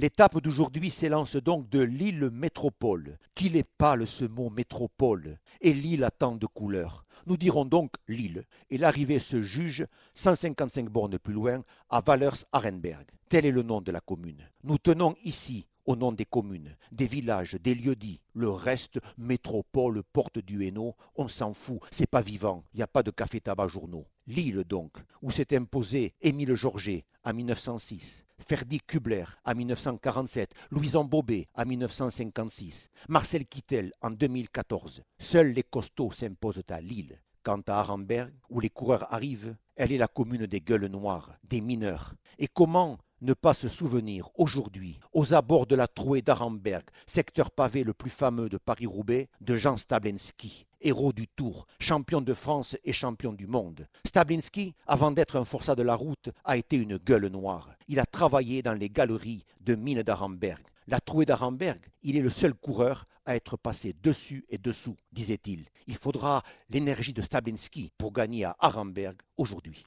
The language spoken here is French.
L'étape d'aujourd'hui s'élance donc de l'île métropole. Qu'il est pâle ce mot métropole, et l'île a tant de couleurs. Nous dirons donc l'île, et l'arrivée se juge 155 bornes plus loin, à Wallers-Arenberg. Tel est le nom de la commune. Nous tenons ici au nom des communes, des villages, des lieux-dits. Le reste, métropole, porte du Hainaut, on s'en fout, c'est pas vivant, il n'y a pas de café-tabac journaux. Lille donc, où s'est imposé Émile Georget en 1906, Ferdi Kubler en 1947, Louison Bobet en 1956, Marcel Kittel en 2014. Seuls les costauds s'imposent à Lille. Quant à Arenberg, où les coureurs arrivent, elle est la commune des gueules noires, des mineurs. Et comment ne pas se souvenir aujourd'hui, aux abords de la trouée d'Arenberg, secteur pavé le plus fameux de Paris-Roubaix, de Jean Stablinski, héros du Tour, champion de France et champion du monde. Stablinski, avant d'être un forçat de la route, a été une gueule noire. Il a travaillé dans les galeries de mines d'Arenberg. La trouée d'Arenberg, il est le seul coureur à être passé dessus et dessous, disait-il. Il faudra l'énergie de Stablinski pour gagner à Arenberg aujourd'hui.